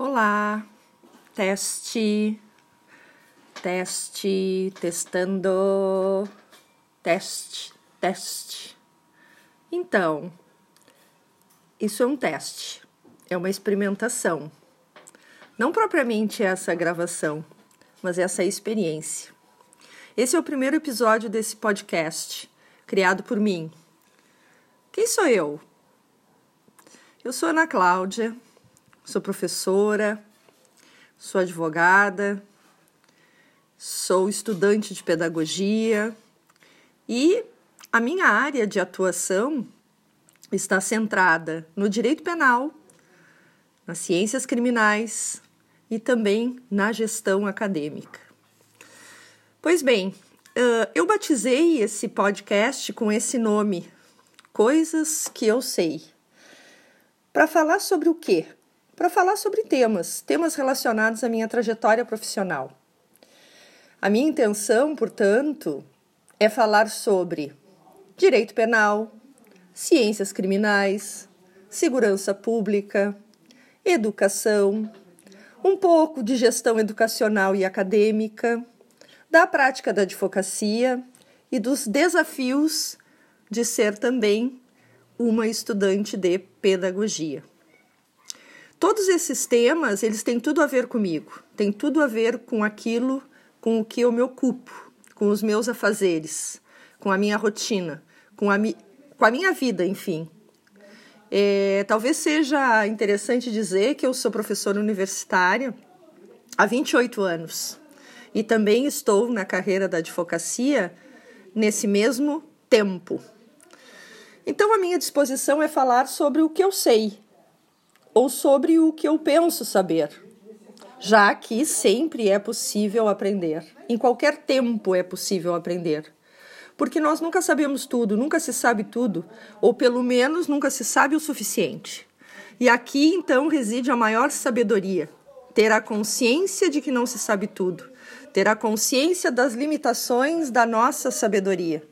Olá, teste, teste, testando, teste, teste. Então, isso é um teste, é uma experimentação. Não propriamente essa gravação, mas essa experiência. Esse é o primeiro episódio desse podcast, criado por mim. Quem sou eu? Eu sou Ana Cláudia Sou professora, sou advogada, sou estudante de pedagogia e a minha área de atuação está centrada no direito penal, nas ciências criminais e também na gestão acadêmica. Pois bem, eu batizei esse podcast com esse nome, Coisas que eu sei. Para falar sobre o quê? Para falar sobre temas, temas relacionados à minha trajetória profissional. A minha intenção, portanto, é falar sobre direito penal, ciências criminais, segurança pública, educação, um pouco de gestão educacional e acadêmica, da prática da advocacia e dos desafios de ser também uma estudante de pedagogia. Todos esses temas, eles têm tudo a ver comigo, tem tudo a ver com aquilo com o que eu me ocupo, com os meus afazeres, com a minha rotina, com a, mi com a minha vida, enfim. É, talvez seja interessante dizer que eu sou professora universitária há 28 anos e também estou na carreira da advocacia nesse mesmo tempo. Então, a minha disposição é falar sobre o que eu sei, ou sobre o que eu penso saber, já que sempre é possível aprender. Em qualquer tempo é possível aprender. Porque nós nunca sabemos tudo, nunca se sabe tudo, ou pelo menos nunca se sabe o suficiente. E aqui então reside a maior sabedoria: ter a consciência de que não se sabe tudo, ter a consciência das limitações da nossa sabedoria.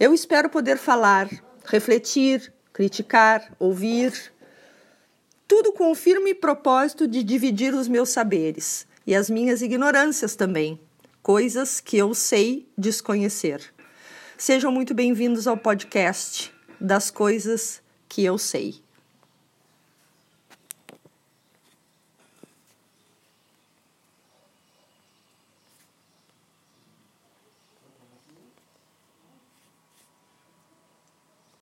Eu espero poder falar, refletir, criticar, ouvir, tudo com o firme propósito de dividir os meus saberes e as minhas ignorâncias também, coisas que eu sei desconhecer. Sejam muito bem-vindos ao podcast das coisas que eu sei.